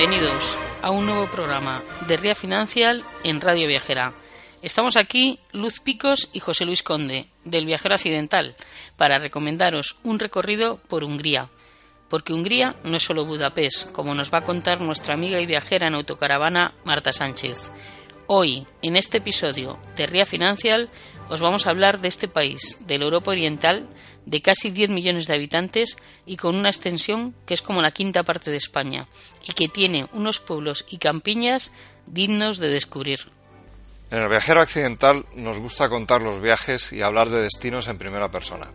Bienvenidos a un nuevo programa de Ría Financial en Radio Viajera. Estamos aquí Luz Picos y José Luis Conde, del Viajero Accidental, para recomendaros un recorrido por Hungría. Porque Hungría no es solo Budapest, como nos va a contar nuestra amiga y viajera en autocaravana Marta Sánchez. Hoy, en este episodio de Ría Financial, os vamos a hablar de este país, de la Europa Oriental, de casi 10 millones de habitantes y con una extensión que es como la quinta parte de España, y que tiene unos pueblos y campiñas dignos de descubrir. En el viajero accidental nos gusta contar los viajes y hablar de destinos en primera persona.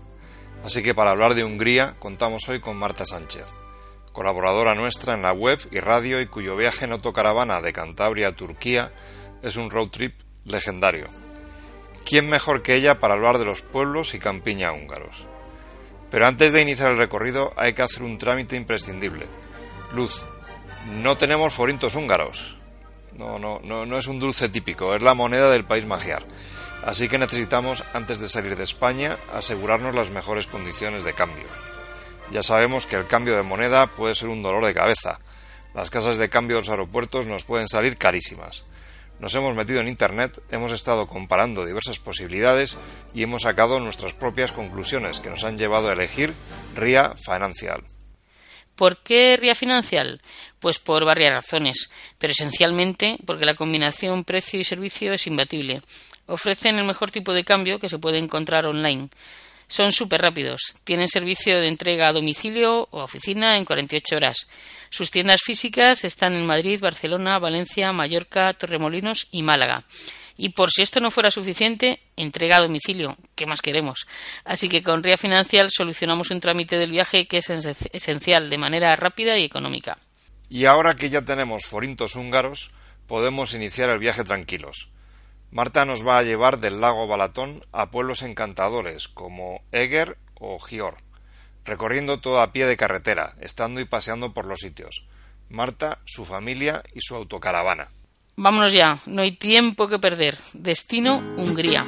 Así que para hablar de Hungría contamos hoy con Marta Sánchez, colaboradora nuestra en la web y radio y cuyo viaje en autocaravana de Cantabria a Turquía es un road trip legendario. ¿Quién mejor que ella para hablar de los pueblos y campiña húngaros? Pero antes de iniciar el recorrido hay que hacer un trámite imprescindible. Luz, no tenemos forintos húngaros. No, no, no, no es un dulce típico, es la moneda del país magiar. Así que necesitamos, antes de salir de España, asegurarnos las mejores condiciones de cambio. Ya sabemos que el cambio de moneda puede ser un dolor de cabeza. Las casas de cambio de los aeropuertos nos pueden salir carísimas. Nos hemos metido en Internet, hemos estado comparando diversas posibilidades y hemos sacado nuestras propias conclusiones que nos han llevado a elegir RIA Financial. ¿Por qué RIA Financial? Pues por varias razones, pero esencialmente porque la combinación precio y servicio es imbatible. Ofrecen el mejor tipo de cambio que se puede encontrar online. Son súper rápidos. Tienen servicio de entrega a domicilio o oficina en 48 horas. Sus tiendas físicas están en Madrid, Barcelona, Valencia, Mallorca, Torremolinos y Málaga. Y por si esto no fuera suficiente, entrega a domicilio. ¿Qué más queremos? Así que con RIA Financial solucionamos un trámite del viaje que es esencial, de manera rápida y económica. Y ahora que ya tenemos forintos húngaros, podemos iniciar el viaje tranquilos. Marta nos va a llevar del lago Balatón a pueblos encantadores como Eger o Gior, recorriendo todo a pie de carretera, estando y paseando por los sitios. Marta, su familia y su autocaravana. Vámonos ya, no hay tiempo que perder. Destino Hungría.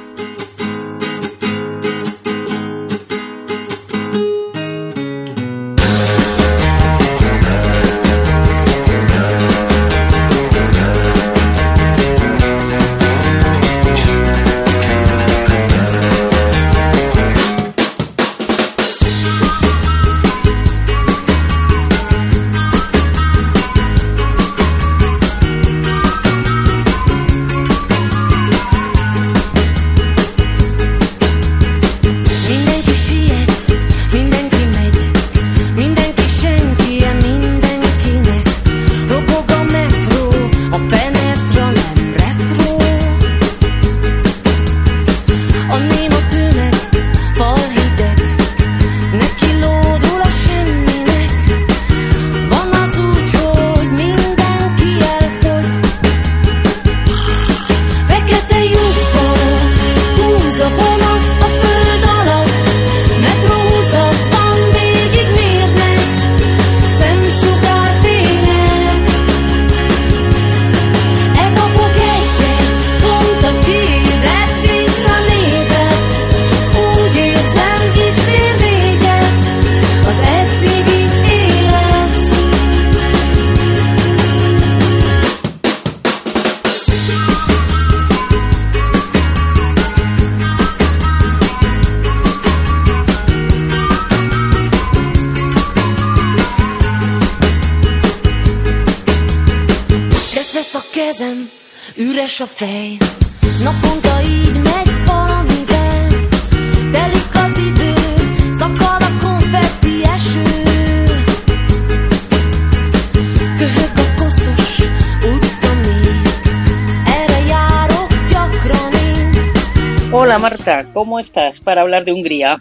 ¿Cómo estás para hablar de Hungría?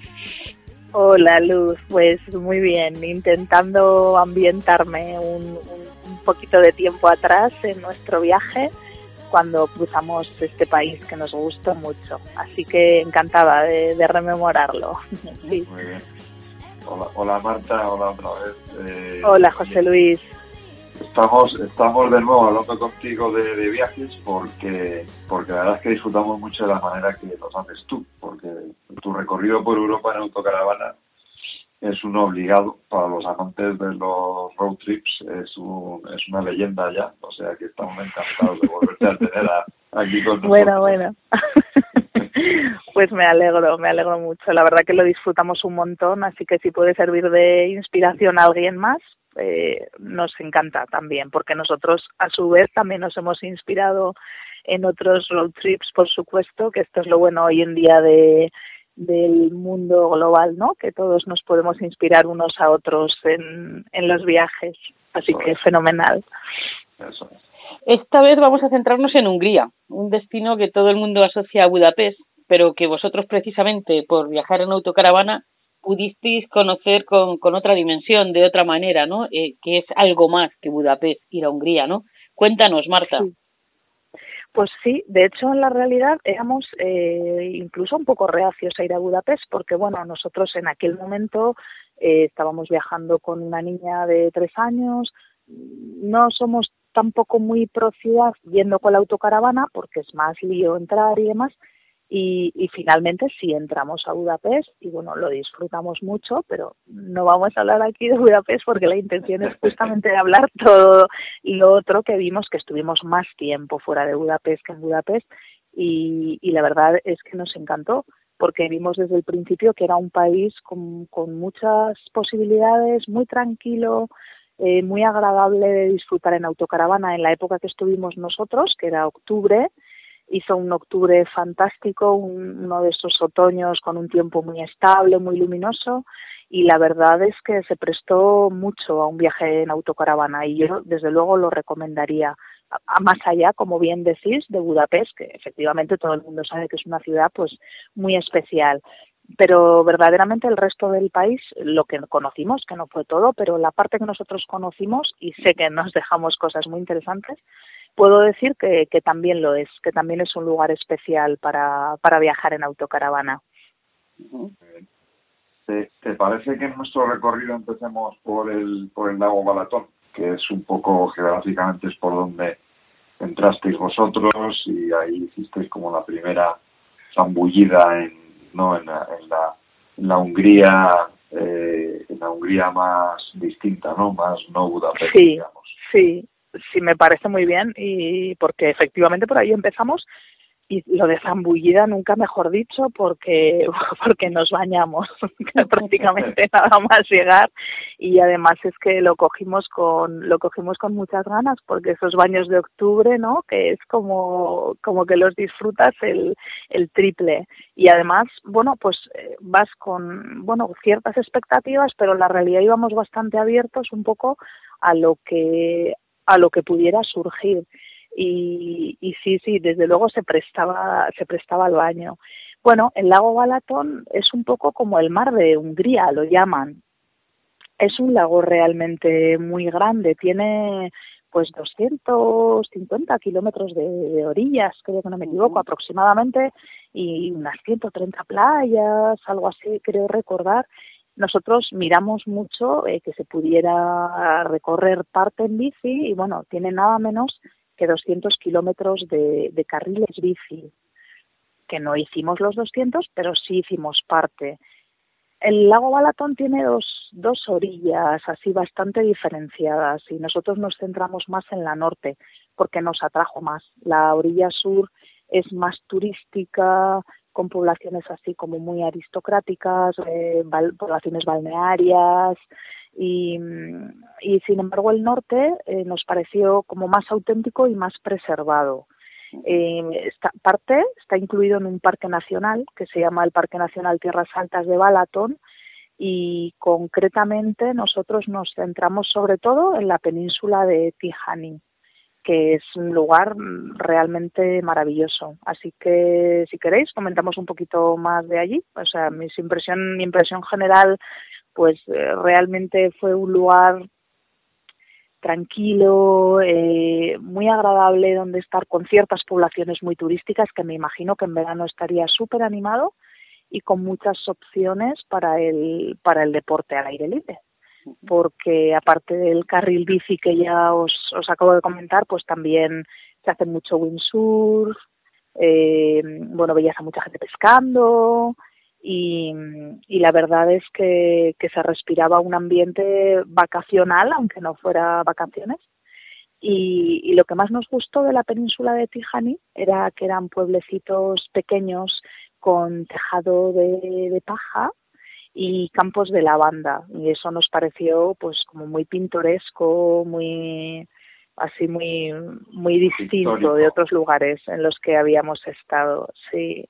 Hola Luz, pues muy bien, intentando ambientarme un, un- un poquito de tiempo atrás en nuestro viaje cuando cruzamos este país que nos gustó mucho. Así que encantada de, de rememorarlo. Sí. Muy bien. Hola, hola Marta, hola otra vez. Eh, Hola José Luis. Estamos, estamos de nuevo hablando contigo de, de viajes porque, porque la verdad es que disfrutamos mucho de la manera que los haces tú, porque tu recorrido por Europa en autocaravana es un obligado para los amantes de los road trips, es, un, es una leyenda ya, o sea que estamos encantados de volverte a tener a- aquí con nosotros. Bueno, bueno. Pues me alegro, me alegro mucho. La verdad que lo disfrutamos un montón, así que si puede servir de inspiración a alguien más, eh, nos encanta también, porque nosotros a su vez también nos hemos inspirado en otros road trips, por supuesto, que esto es lo bueno hoy en día de del mundo global, ¿no? Que todos nos podemos inspirar unos a otros en, en los viajes. Así que es. fenomenal. Eso es. Esta vez vamos a centrarnos en Hungría, un destino que todo el mundo asocia a Budapest, pero que vosotros precisamente por viajar en autocaravana pudisteis conocer con, con otra dimensión, de otra manera, ¿no? Eh, que es algo más que Budapest, ir a Hungría, ¿no? Cuéntanos, Marta. Pues sí, de hecho en la realidad éramos eh, incluso un poco reacios a ir a Budapest porque bueno, nosotros en aquel momento eh, estábamos viajando con una niña de tres años, no somos tampoco muy pro ciudad yendo con la autocaravana porque es más lío entrar y demás y, y finalmente sí entramos a Budapest y bueno, lo disfrutamos mucho, pero no vamos a hablar aquí de Budapest porque la intención es justamente de hablar todo lo otro que vimos, que estuvimos más tiempo fuera de Budapest que en Budapest y, y la verdad es que nos encantó porque vimos desde el principio que era un país con, con muchas posibilidades, muy tranquilo, eh, muy agradable de disfrutar en autocaravana. En la época que estuvimos nosotros, que era octubre, hizo un octubre fantástico, un- uno de esos otoños con un tiempo muy estable, muy luminoso y la verdad es que se prestó mucho a un viaje en autocaravana y yo desde luego lo recomendaría. A- más allá, como bien decís, de Budapest, que efectivamente todo el mundo sabe que es una ciudad pues muy especial. Pero verdaderamente el resto del país, lo que conocimos, que no fue todo, pero la parte que nosotros conocimos, y sé que nos dejamos cosas muy interesantes, puedo decir que, que también lo es, que también es un lugar especial para, para viajar en autocaravana. ¿Te, te parece que en nuestro recorrido empecemos por el, por el lago Balatón, que es un poco geográficamente es por donde entrasteis vosotros y ahí hicisteis como la primera zambullida en, ¿no? en, la, en, la, en la Hungría eh, en la Hungría más distinta, ¿no? Más no Budapest, Sí. digamos. Sí, sí, me parece muy bien y porque efectivamente por ahí empezamos y lo de zambullida nunca mejor dicho porque porque nos bañamos prácticamente nada más llegar. Y además es que lo cogimos con lo cogimos con muchas ganas porque esos baños de octubre no que es como como que los disfrutas el el triple. Y además bueno pues eh, vas con bueno ciertas expectativas pero en la realidad íbamos bastante abiertos un poco a lo que a lo que pudiera surgir. Y, y sí sí desde luego se prestaba se prestaba al baño. Bueno el lago Balatón es un poco como el mar de Hungría lo llaman. Es un lago realmente muy grande tiene pues 250 kilómetros de, de orillas creo que no me equivoco aproximadamente y unas 130 playas algo así creo recordar nosotros miramos mucho eh, que se pudiera recorrer parte en bici y bueno, tiene nada menos que 200 kilómetros de, de carriles bici, que no hicimos los 200, pero sí hicimos parte. El lago Balatón tiene dos, dos orillas así bastante diferenciadas y nosotros nos centramos más en la norte porque nos atrajo más. La orilla sur es más turística, con poblaciones así como muy aristocráticas, eh, poblaciones balnearias y, y, sin embargo el norte eh, nos pareció como más auténtico y más preservado. Eh, esta parte está incluido en un parque nacional que se llama el Parque Nacional Tierras Altas de Balaton y concretamente nosotros nos centramos sobre todo en la península de Tihani que es un lugar realmente maravilloso. Así que si queréis comentamos un poquito más de allí. O sea, mi impresión, mi impresión general, pues eh, realmente fue un lugar tranquilo, eh, muy agradable donde estar con ciertas poblaciones muy turísticas que me imagino que en verano estaría súper animado y con muchas opciones para el para el deporte al aire libre porque aparte del carril bici que ya os, os acabo de comentar, pues también se hace mucho windsurf, eh, bueno, veías a mucha gente pescando y, y la verdad es que, que se respiraba un ambiente vacacional, aunque no fuera vacaciones. Y, y, lo que más nos gustó de la península de Tijani era que eran pueblecitos pequeños con tejado de, de paja y campos de lavanda. Y eso nos pareció pues como muy pintoresco muy así muy muy distinto de otros lugares en los que habíamos estado sí.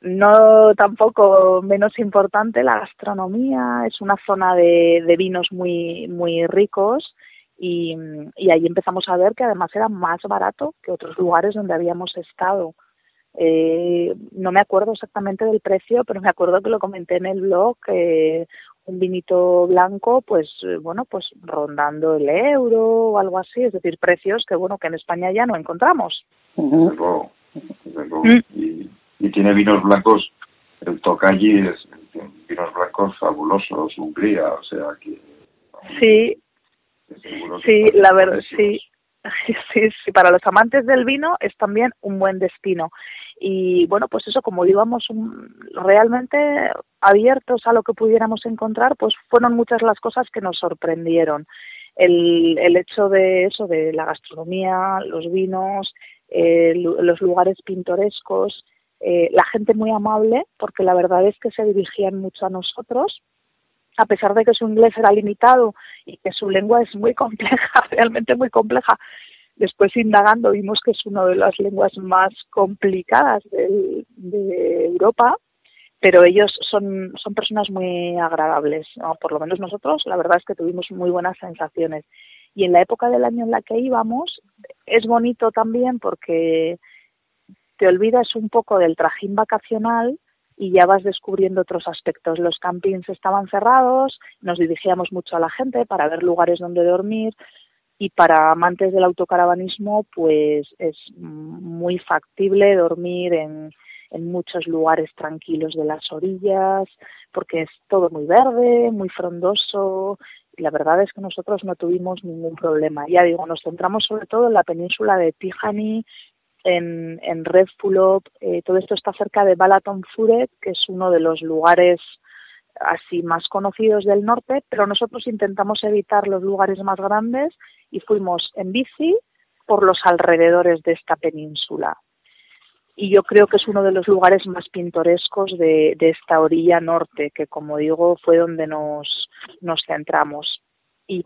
No tampoco menos importante la gastronomía. Es una zona de, de vinos muy muy ricos y, y ahí empezamos a ver que además era más barato que otros lugares donde habíamos estado eh, no me acuerdo exactamente del precio, pero me acuerdo que lo comenté en el blog, que un vinito blanco, pues eh, bueno, pues rondando el euro o algo así, es decir, precios que bueno, que en España ya no encontramos. Mm. Y, y, tiene vinos blancos, el Tokaji es vinos blancos fabulosos, Hungría, o sea que... Sí, sí, la verdad, sí. Sí, sí, para los amantes del vino es también un buen destino. Y bueno pues eso como íbamos realmente abiertos a lo que pudiéramos encontrar pues fueron muchas las cosas que nos sorprendieron. El, el hecho de eso de la gastronomía los vinos eh, los lugares pintorescos eh, la gente muy amable porque la verdad es que se dirigían mucho a nosotros a pesar de que su inglés era limitado y que su lengua es muy compleja, realmente muy compleja, Después, indagando, vimos que es una de las lenguas más complicadas de, de Europa, pero ellos son, son personas muy agradables, por lo menos nosotros, la verdad es que tuvimos muy buenas sensaciones. Y en la época del año en la que íbamos, es bonito también porque te olvidas un poco del trajín vacacional y ya vas descubriendo otros aspectos. Los campings estaban cerrados, nos dirigíamos mucho a la gente para ver lugares donde dormir, y para amantes del autocaravanismo pues es muy factible dormir en, en muchos lugares tranquilos de las orillas porque es todo muy verde, muy frondoso y la verdad es que nosotros no tuvimos ningún problema. Ya digo, nos centramos sobre todo en la península de Tihani, en, en Red Fulop, eh, todo esto está cerca de Balaton Furet, que es uno de los lugares así más conocidos del norte, pero nosotros intentamos evitar los lugares más grandes y fuimos en bici por los alrededores de esta península. Y yo creo que es uno de los lugares más pintorescos de, de esta orilla norte, que como digo fue donde nos, nos centramos. Y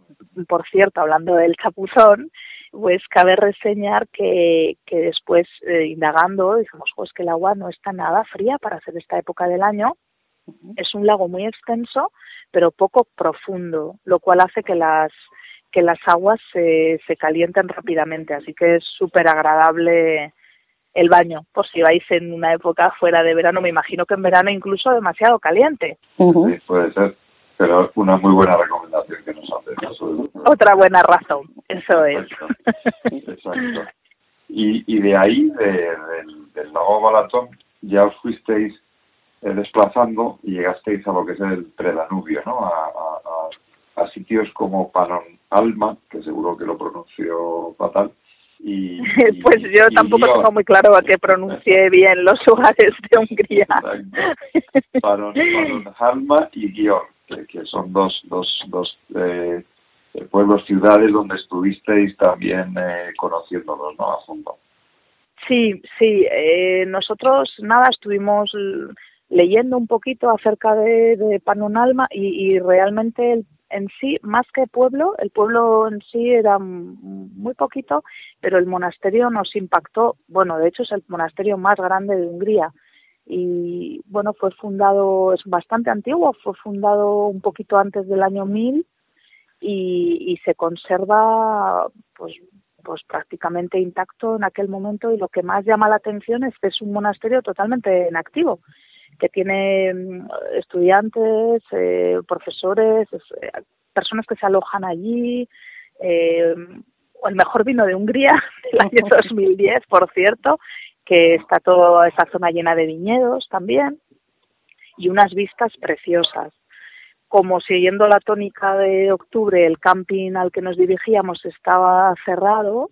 por cierto, hablando del chapuzón, pues cabe reseñar que, que después, eh, indagando, dijimos, pues que el agua no está nada fría para ser esta época del año es un lago muy extenso, pero poco profundo, lo cual hace que las que las aguas se, se calienten rápidamente, así que es súper agradable el baño, por si vais en una época fuera de verano, me imagino que en verano incluso demasiado caliente. Sí, puede ser, pero una muy buena recomendación que nos hace. Otra buena razón, eso es. Exacto. Y, y de ahí, de, del, del lago Balatón, ya os fuisteis eh, desplazando y llegasteis a lo que es el Predanubio, ¿no? A, a, a, sitios como Panon Alma, que seguro que lo pronunció fatal. Y, pues yo tampoco tengo muy claro a qué pronuncie bien los lugares de Hungría. Panon, Alma y Gior, que, que, son dos, dos, dos eh, pueblos, ciudades donde estuvisteis también eh, conociéndolos ¿no? a fondo. Sí, sí. Eh, nosotros, nada, estuvimos leyendo un poquito acerca de, de Panonalma y, y realmente el, en sí, más que pueblo, el pueblo en sí era muy poquito, pero el monasterio nos impactó. Bueno, de hecho es el monasterio más grande de Hungría y bueno, fue fundado, es bastante antiguo, fue fundado un poquito antes del año 1000 y, y se conserva pues pues prácticamente intacto en aquel momento y lo que más llama la atención es que es un monasterio totalmente inactivo que tiene mm, estudiantes, eh, profesores, eh, personas que se alojan allí, eh, el mejor vino de Hungría del año 2010, por cierto, que está toda esa zona llena de viñedos también y unas vistas preciosas como siguiendo la tónica de octubre el camping al que nos dirigíamos estaba cerrado,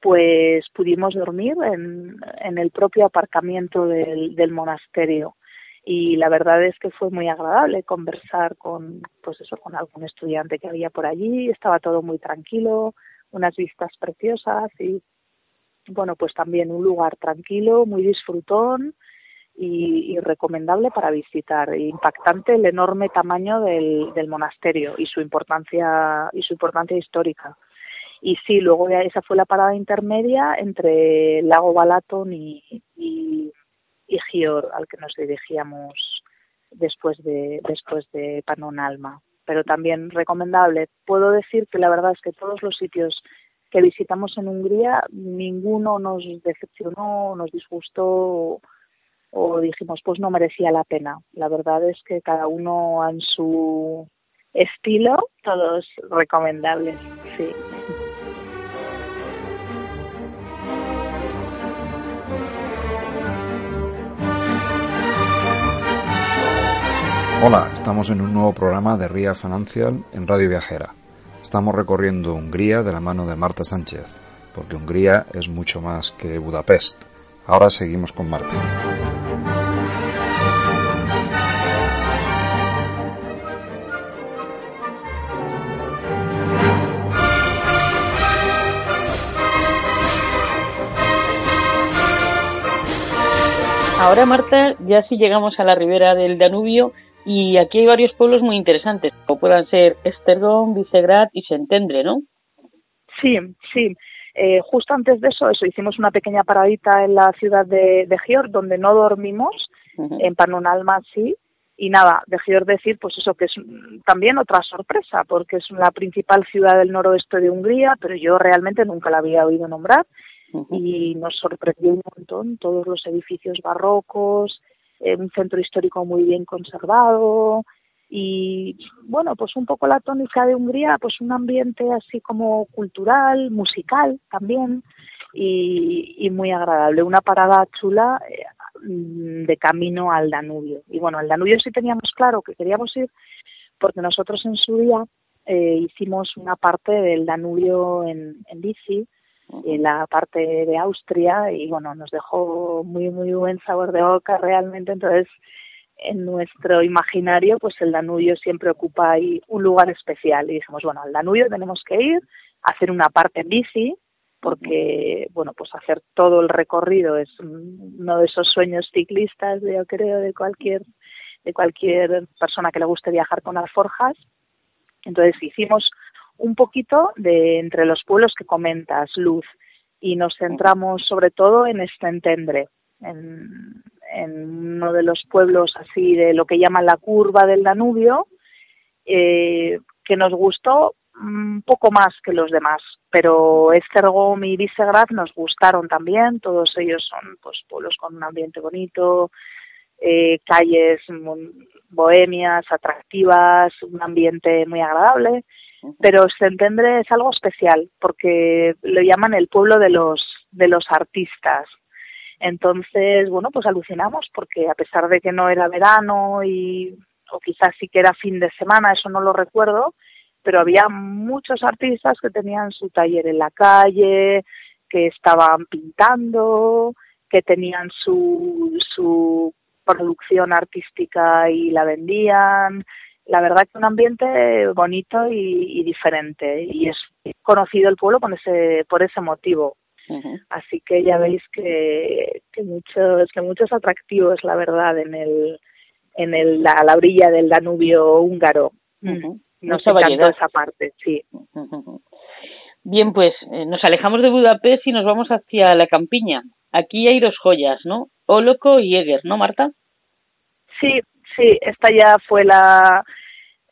pues pudimos dormir en, en el propio aparcamiento del, del, monasterio. Y la verdad es que fue muy agradable conversar con, pues eso, con algún estudiante que había por allí. Estaba todo muy tranquilo, unas vistas preciosas y, bueno, pues también un lugar tranquilo, muy disfrutón y, y, recomendable para visitar. Impactante el enorme tamaño del, del, monasterio y su importancia y su importancia histórica. Y sí, luego esa fue la parada intermedia entre lago Balaton y, y, Gior, al que nos dirigíamos después de después de Panonalma. Pero también recomendable. Puedo decir que la verdad es que todos los sitios que visitamos en Hungría, ninguno nos decepcionó, nos disgustó o dijimos pues no merecía la pena. La verdad es que cada uno en su estilo, todos recomendables, sí. Hola, estamos en un nuevo programa de Ría Financial en Radio Viajera. Estamos recorriendo Hungría de la mano de Marta Sánchez, porque Hungría es mucho más que Budapest. Ahora seguimos con Marta. Ahora, Marta, ya si llegamos a la ribera del Danubio y aquí hay varios pueblos muy interesantes, como puedan ser Estergom, Visegrad y Sentendre, ¿no? Sí, sí. Eh, justo antes de eso, eso, hicimos una pequeña paradita en la ciudad de, de Gior, donde no dormimos, uh -huh. en Panonalma sí, y nada, de Gior decir, pues eso, que es también otra sorpresa, porque es la principal ciudad del noroeste de Hungría, pero yo realmente nunca la había oído nombrar, y nos sorprendió un montón todos los edificios barrocos, eh, un centro histórico muy bien conservado y bueno, pues un poco la tónica de Hungría, pues un ambiente así como cultural, musical también y, y muy agradable, una parada chula eh, de camino al Danubio. Y bueno, al Danubio sí teníamos claro que queríamos ir porque nosotros en su día eh, hicimos una parte del Danubio en, en bici en la parte de Austria y bueno, nos dejó muy, muy buen sabor de boca realmente. Entonces, en nuestro imaginario, pues el Danubio siempre ocupa ahí un lugar especial. Y dijimos, bueno, al Danubio tenemos que ir, hacer una parte en bici, porque, bueno, pues hacer todo el recorrido es uno de esos sueños ciclistas, yo creo, de cualquier, de cualquier persona que le guste viajar con alforjas. Entonces hicimos un poquito de entre los pueblos que comentas, Luz, y nos centramos sobre todo en Estentendre, en, en uno de los pueblos así de lo que llaman la curva del Danubio, eh, que nos gustó un poco más que los demás, pero Estergom y Visegrad nos gustaron también, todos ellos son pues pueblos con un ambiente bonito, eh, calles bohemias, atractivas, un ambiente muy agradable pero Sentendre es algo especial porque lo llaman el pueblo de los de los artistas. Entonces, bueno, pues alucinamos porque a pesar de que no era verano y o quizás sí que era fin de semana, eso no lo recuerdo, pero había muchos artistas que tenían su taller en la calle, que estaban pintando, que tenían su su producción artística y la vendían, la verdad que un ambiente bonito y, y, diferente y es conocido el pueblo con ese, por ese motivo. Así que ya veis que, que muchos que muchos atractivos, la verdad, en el en el, la, la orilla del Danubio húngaro. Nos Mucha encantó variedad. esa parte, sí. Bien, pues eh, nos alejamos de Budapest y nos vamos hacia la campiña. Aquí hay dos joyas, ¿no? Oloco y Eger, ¿no, Marta? Sí, sí, esta ya fue la,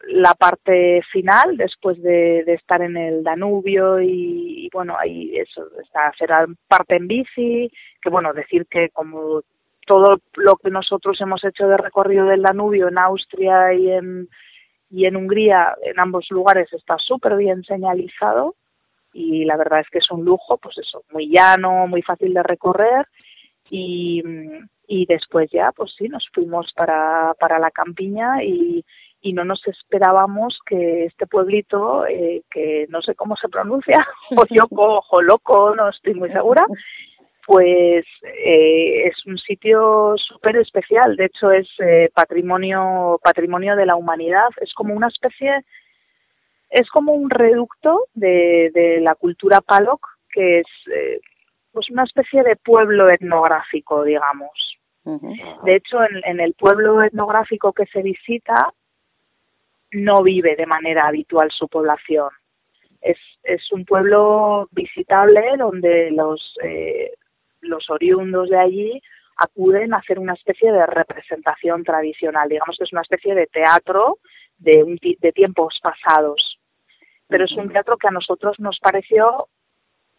la parte final después de, de estar en el Danubio y, bueno, ahí eso, está será parte en bici, que bueno, decir que como todo lo que nosotros hemos hecho de recorrido del Danubio en Austria y en, y en Hungría, en ambos lugares está súper bien señalizado y la verdad es que es un lujo, pues eso, muy llano, muy fácil de recorrer y, y después ya, pues sí, nos fuimos para, para la campiña y, y no nos esperábamos que este pueblito, eh, que no sé cómo se pronuncia, Oyoco, Joloco, no estoy muy segura, pues eh, es un sitio súper especial. De hecho, es eh, patrimonio patrimonio de la humanidad. Es como una especie, es como un reducto de, de la cultura Palok, que es eh, pues una especie de pueblo etnográfico, digamos. De hecho, en, en el pueblo etnográfico que se visita no vive de manera habitual su población. Es, es un pueblo visitable donde los, eh, los oriundos de allí acuden a hacer una especie de representación tradicional. Digamos que es una especie de teatro de, un ti- de tiempos pasados. Pero es un teatro que a nosotros nos pareció,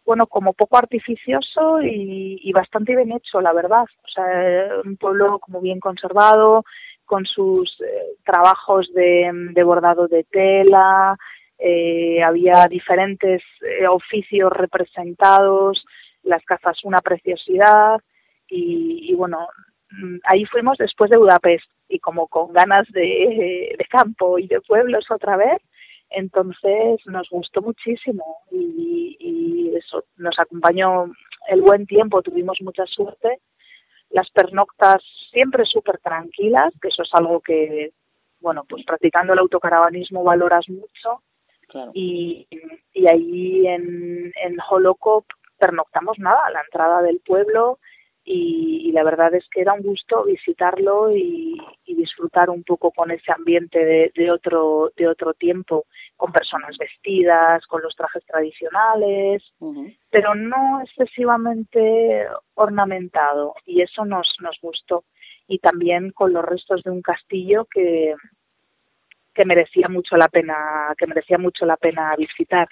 bueno, como poco artificioso y, bastante bien hecho, la verdad. O sea, un pueblo como bien conservado, con sus eh, trabajos de, de bordado de tela, eh, había diferentes eh, oficios representados, las casas una preciosidad y, y bueno, mm, ahí fuimos después de Budapest y como con ganas de, de campo y de pueblos otra vez, entonces nos gustó muchísimo y, y eso nos acompañó el buen tiempo, tuvimos mucha suerte las pernoctas siempre súper tranquilas, que eso es algo que, bueno, pues practicando el autocaravanismo valoras mucho. Claro. Y, y ahí en, en Holocop pernoctamos nada, a la entrada del pueblo y, y la verdad es que era un gusto visitarlo y, y disfrutar un poco con ese ambiente de, de otro de otro tiempo, con personas vestidas, con los trajes tradicionales, pero no excesivamente ornamentado y eso nos nos gustó. Y también con los restos de un castillo que que merecía mucho la pena que merecía mucho la pena visitar.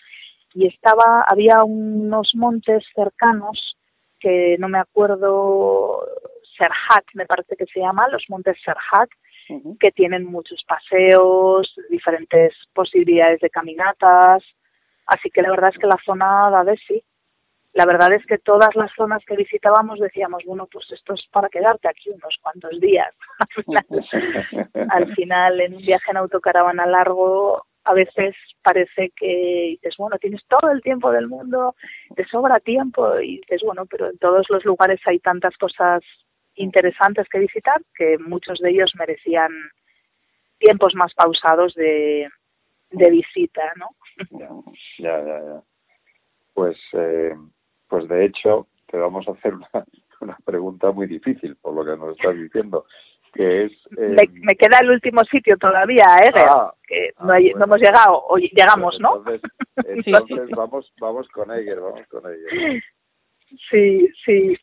Y estaba había unos montes cercanos que no me acuerdo Serhat me parece que se llama los montes Serhat que tienen muchos paseos diferentes posibilidades de caminatas así que la verdad es que la zona da de sí la verdad es que todas las zonas que visitábamos decíamos, bueno, pues esto es para quedarte aquí unos cuantos días. Al final, al final en un viaje en autocaravana largo, a veces parece que dices, bueno, tienes todo el tiempo del mundo, te sobra tiempo y dices, bueno, pero en todos los lugares hay tantas cosas interesantes que visitar que muchos de ellos merecían tiempos más pausados de, de visita, ¿no? Ya, ya, ya. Pues, eh, pues de hecho, te vamos a hacer una, una pregunta muy difícil, por lo que nos estás diciendo, que es... eh, me, me queda el último sitio todavía, ¿eh? Ah, que ah, no, hay- bueno. no hemos llegado, o llegamos, ¿no? Entonces, entonces vamos, vamos con Eger, vamos con Eger. Sí, sí.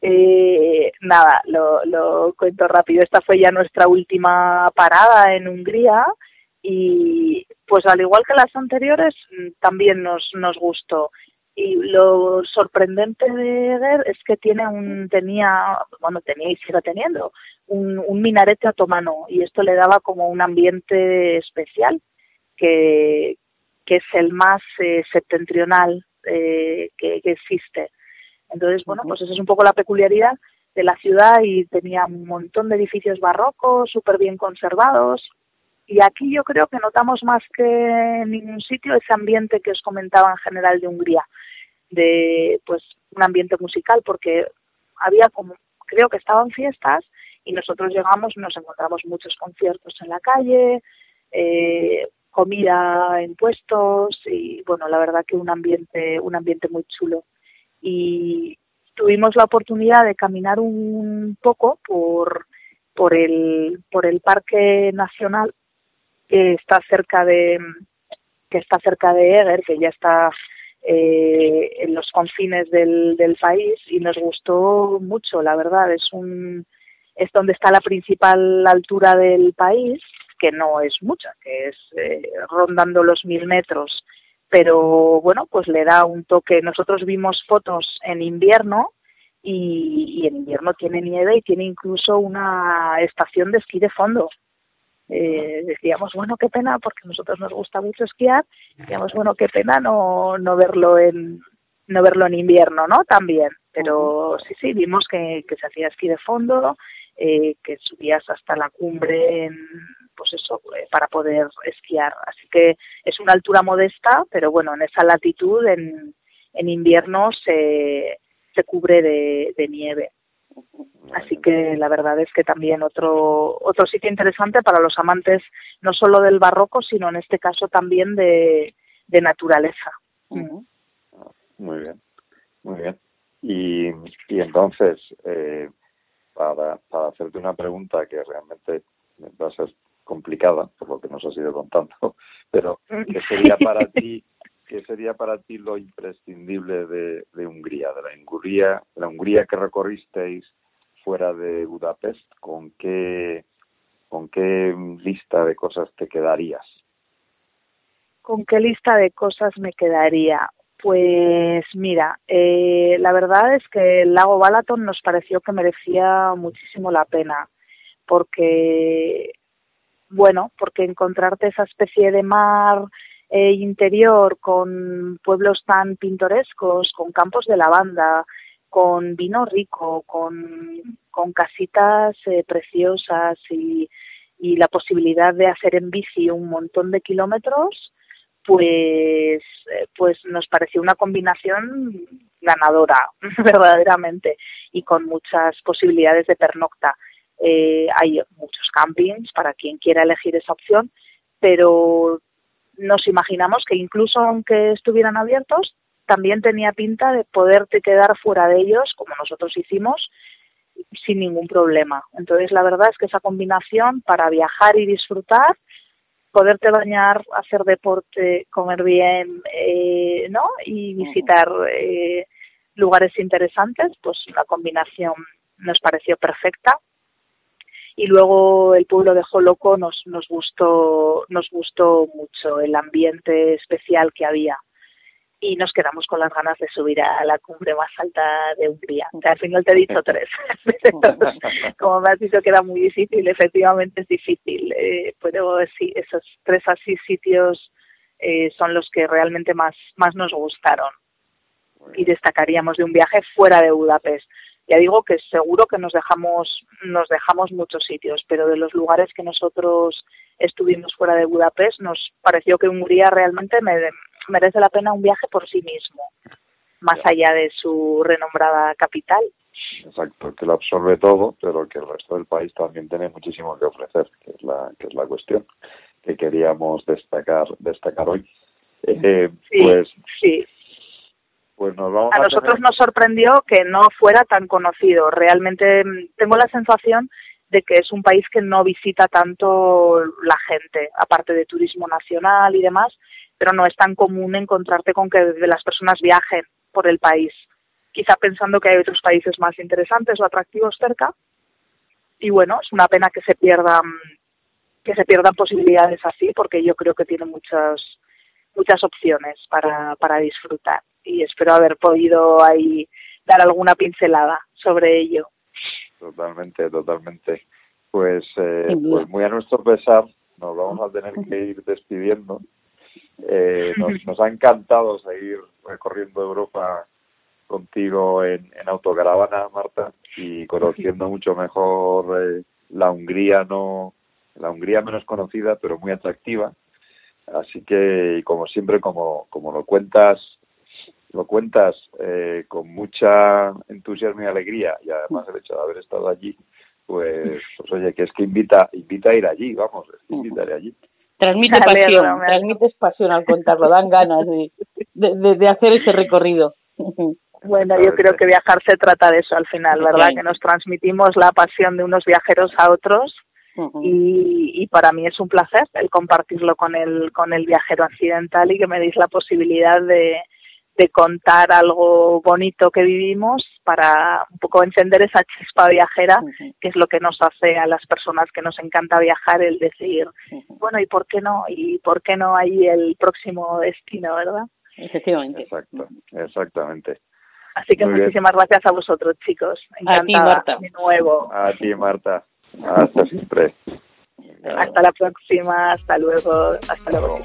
Eh, nada, lo, lo cuento rápido. Esta fue ya nuestra última parada en Hungría y pues al igual que las anteriores mm, también nos, nos gustó. Y lo sorprendente de Eger es que tiene un, tenía, bueno, tenía y sigue teniendo un, un minarete otomano y esto le daba como un ambiente especial que, que es el más eh, septentrional eh, que, que existe. Entonces, bueno, pues esa es un poco la peculiaridad de la ciudad y tenía un montón de edificios barrocos súper bien conservados. Y aquí yo creo que notamos más que en ningún sitio ese ambiente que os comentaba en general de Hungría, de pues un ambiente musical, porque había como, creo que estaban fiestas y nosotros llegamos y nos encontramos muchos conciertos en la calle, eh, comida en puestos y bueno, la verdad que un ambiente, un ambiente muy chulo. Y tuvimos la oportunidad de caminar un poco por por el por el parque nacional que está cerca de que está cerca de Eger, que ya está eh, en los confines del, del país y nos gustó mucho, la verdad. Es un es donde está la principal altura del país, que no es mucha, que es eh, rondando los mil metros, pero bueno, pues le da un toque. Nosotros vimos fotos en invierno y, y en invierno tiene nieve y tiene incluso una estación de esquí de fondo eh, decíamos, bueno, qué pena, porque a nosotros nos gusta mucho esquiar, decíamos, bueno, qué pena no, no verlo en no verlo en invierno, ¿no? También, pero sí, sí, vimos que, que se hacía esquí de fondo, eh, que subías hasta la cumbre, en, pues eso, eh, para poder esquiar. Así que es una altura modesta, pero bueno, en esa latitud, en, en invierno se, se cubre de, de nieve. Así que la verdad es que también otro otro sitio interesante para los amantes no solo del barroco, sino en este caso también de, de naturaleza. Muy bien, muy bien. Y, y entonces, eh, para, para hacerte una pregunta que realmente va a ser complicada, por lo que nos has ido contando, pero ¿qué sería para ti ¿qué sería para ti lo imprescindible de, Hungría, de la Hungría, la Hungría que recorristeis fuera de Budapest? ¿Con qué, con qué lista de cosas te quedarías? ¿Con qué lista de cosas me quedaría? Pues mira, eh, la verdad es que el lago Balaton nos pareció que merecía muchísimo la pena, porque, bueno, porque encontrarte esa especie de mar eh, interior con pueblos tan pintorescos, con campos de lavanda, con vino rico, con, casitas eh, preciosas y, y la posibilidad de hacer en bici un montón de kilómetros, pues, eh, pues nos pareció una combinación ganadora, verdaderamente, y con muchas posibilidades de pernocta. Eh, hay muchos campings para quien quiera elegir esa opción, pero nos imaginamos que incluso aunque estuvieran abiertos, también tenía pinta de poderte quedar fuera de ellos, como nosotros hicimos, sin ningún problema. Entonces, la verdad es que esa combinación para viajar y disfrutar, poderte bañar, hacer deporte, comer bien, eh, ¿no? Y visitar eh, lugares interesantes, pues la combinación nos pareció perfecta y luego el pueblo de Joloco nos nos gustó nos gustó mucho el ambiente especial que había y nos quedamos con las ganas de subir a la cumbre más alta de Hungría. al final te he dicho tres. Como me has dicho que era muy difícil, efectivamente es difícil, eh, pero sí, esos tres así sitios eh, son los que realmente más, más nos gustaron y destacaríamos de un viaje fuera de Budapest ya digo que seguro que nos dejamos nos dejamos muchos sitios pero de los lugares que nosotros estuvimos fuera de Budapest nos pareció que Hungría realmente merece la pena un viaje por sí mismo más allá de su renombrada capital. Exacto que lo absorbe todo pero que el resto del país también tiene muchísimo que ofrecer que es la que es la cuestión que queríamos destacar destacar hoy. Eh, sí, pues sí pues nos vamos a, a nosotros tener- nos sorprendió que no fuera tan conocido. Realmente mm, tengo la sensación de que es un país que no visita tanto la gente, aparte de turismo nacional y demás, pero no es tan común encontrarte con que las personas viajen por el país, quizá pensando que hay otros países más interesantes o atractivos cerca. Y bueno, es una pena que se pierdan que se pierdan posibilidades así, porque yo creo que tiene muchas muchas opciones para, para disfrutar y espero haber podido ahí dar alguna pincelada sobre ello. Totalmente, totalmente. Pues, eh, pues muy a nuestro pesar, nos vamos a tener que ir despidiendo. Eh, nos, nos ha encantado seguir recorriendo Europa contigo en, en autocaravana, Marta, y conociendo mucho mejor eh, la Hungría, no la Hungría menos conocida, pero muy atractiva. Así que, y como siempre, como, como lo cuentas, lo cuentas eh, con mucha entusiasmo y alegría, y además el hecho de haber estado allí, pues, pues oye, que es que invita, invita a ir allí, vamos, es que invita a ir allí. Transmite pasión, transmites pasión al contarlo, dan ganas de- de hacer ese recorrido. Bueno, yo creo que viajar se trata de eso al final, ¿verdad? Que nos transmitimos la pasión de unos viajeros a otros y, y, para mí es un placer el compartirlo con el, con el viajero accidental y que me deis la posibilidad de, de contar algo bonito que vivimos para un poco encender esa chispa viajera, que es lo que nos hace a las personas que nos encanta viajar el decir, bueno, ¿y por qué no? ¿Y por qué no hay el próximo destino, verdad? Efectivamente. Exacto, exactamente. Así que muchísimas gracias a vosotros, chicos. Encantada. A ti, Marta. De nuevo. A ti, Marta. Hasta siempre. Hasta la próxima. Hasta luego. Hasta luego.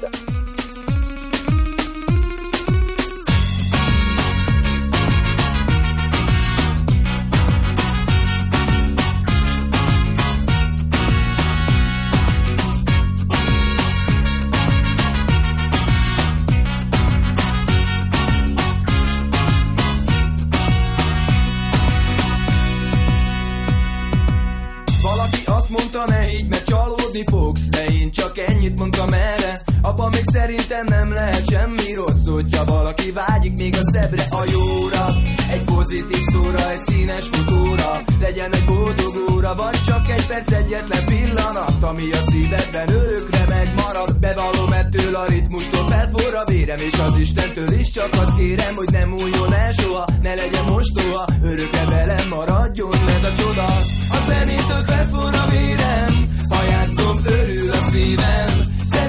Mondta, ne így, mert csalódni fogsz? De én csak ennyit mondtam erre Apa még szerintem nem lehet semmi rossz Hogyha valaki vágyik még a szebbre, a jóra. Egy pozitív szóra, egy színes fotóra Legyen egy boldog óra, vagy csak egy perc egyetlen pillanat Ami a szívedben örökre megmarad. Bevallom ettől a ritmustól felforra vérem És az Istentől is csak azt kérem, hogy nem újjon el soha Ne legyen mostoha, örökre velem maradjon ez a csoda. A zenétől felforra vérem Ha játszom, örül a szívem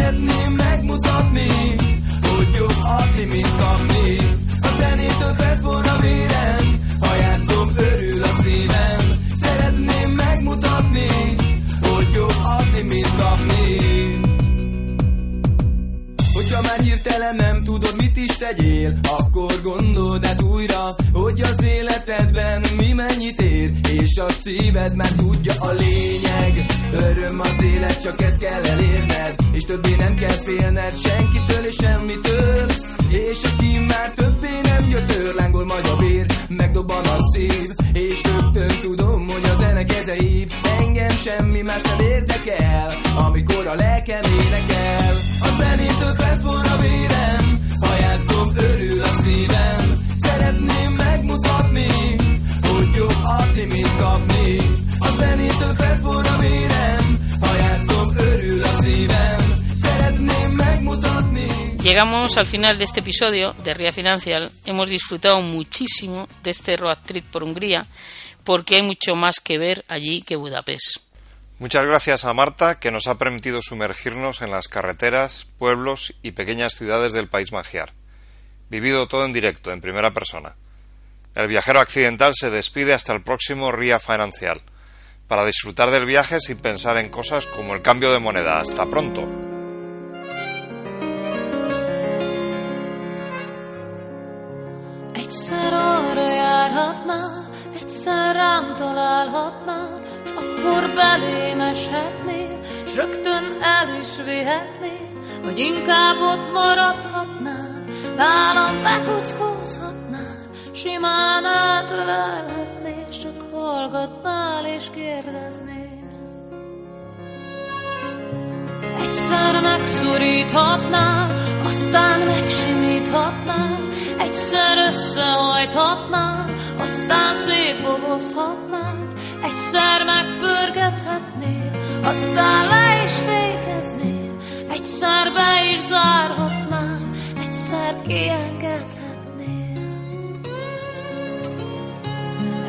Szeretném megmutatni Hogy jobb adni, mint kapni. A zenétől felforra a vérem Ha játszom, örül a szívem. Szeretném megmutatni Hogy jobb adni, mint kapni. Hogyha már hirtelen nem tudod, mit is tegyél Akkor gondold át újra Hogy az életedben mi mennyit ér És a szíved már tudja a lényeg Öröm az élet, csak ezt kell elérned És többé nem kell félned Senkitől és semmitől. És aki már többé nem gyötör Lángol majd a vér, megdobban a szív. És rögtön tudom, hogy a zene kezei Engem semmi más nem érdekel Amikor a lelkem énekel. A zenétől felforra a vérem Ha játszom, örül a szívem. Szeretném megmutatni Hogy jobb adni, mint kapni. A zenétől felforra a vérem Llegamos al final de este episodio de Ría Financial. Hemos disfrutado muchísimo de este road trip por Hungría porque hay mucho más que ver allí que Budapest. Muchas gracias a Marta, que nos ha permitido sumergirnos en las carreteras, pueblos y pequeñas ciudades del país magiar. Vivido todo en directo, en primera persona. El viajero accidental se despide hasta el próximo Ría Financial, para disfrutar del viaje sin pensar en cosas como el cambio de moneda. Hasta pronto. Egyszer arra járhatnál, egyszer rám találhatnál, akkor belém eshetnél, s rögtön el is vihetnél, vagy inkább ott maradhatnál, nálam bekuckózhatnál, simán átölelhetnél, s csak hallgatnál és kérdeznél. Egyszer megszoríthatnál, aztán megsimíthatnál, egyszer összehajthatnál, aztán szétbogozhatnál, egyszer megpörgethetnél, aztán le is fékeznél, egyszer be is zárhatnál, egyszer kiengedhetnél.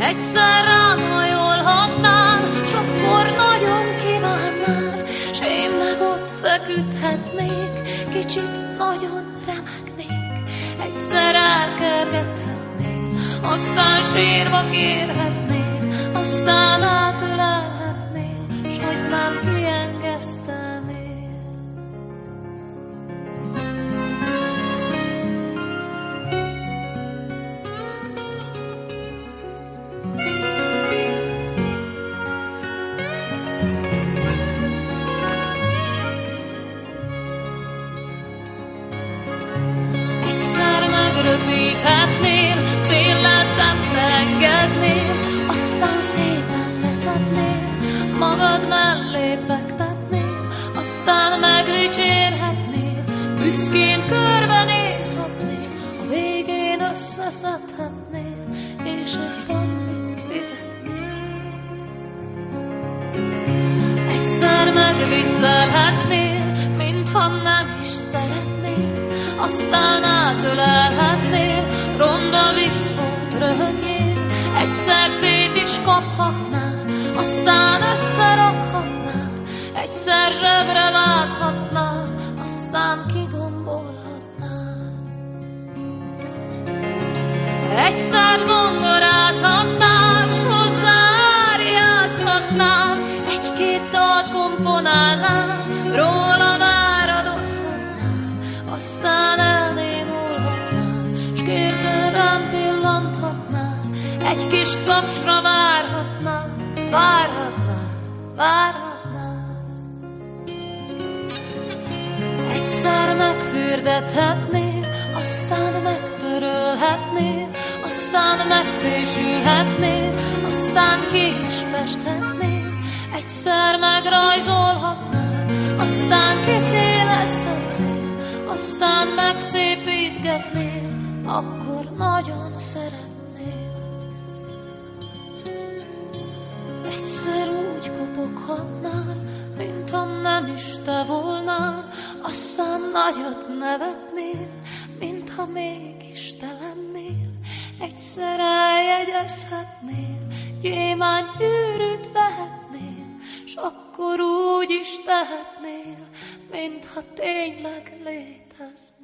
Egyszer rám hajolhatnál, s akkor nagyon kívánnál, s én meg ott feküdhetnék, kicsit nagyon remegnék. Egyszer elkergethetnél, aztán sírva kérhetnél, aztán átölelhetnél, s hogy nem kiengesztenél. említhetném, széllel szemlengedném, aztán szépen leszedném, magad mellé fektetném, aztán megdicsérhetnél, büszkén körbenézhetnél, a végén összeszedhetnél, és egy pannit fizetnél. Egyszer Mint van nem aztán átölelhetnél, ronda vicc volt röhögjél, egyszer szét is kaphatnál, aztán összerakhatnál, egyszer zsebre vághatnál, aztán kigombolhatnál. Egyszer zongorázhatnál, s hozzáriázhatnál, egy-két dalt komponálnál, kérdőn rám pillanthatnál, egy kis tapsra várhatnál, várhatnál, várhatnál. Egyszer megfürdethetnél, aztán megtörölhetnél, aztán megfésülhetnél, aztán ki is festhetnél, egyszer megrajzolhatnál, aztán kiszélezhetnél, aztán megszépítgetnél, akkor nagyon szeretnél. Egyszer úgy kopoghatnál, mint ha nem is te volnál, aztán nagyot nevetnél, mintha mégis te lennél. Egyszer eljegyezhetnél, gyémánt gyűrűt vehetnél, s akkor úgy is tehetnél, mintha tényleg léteznél.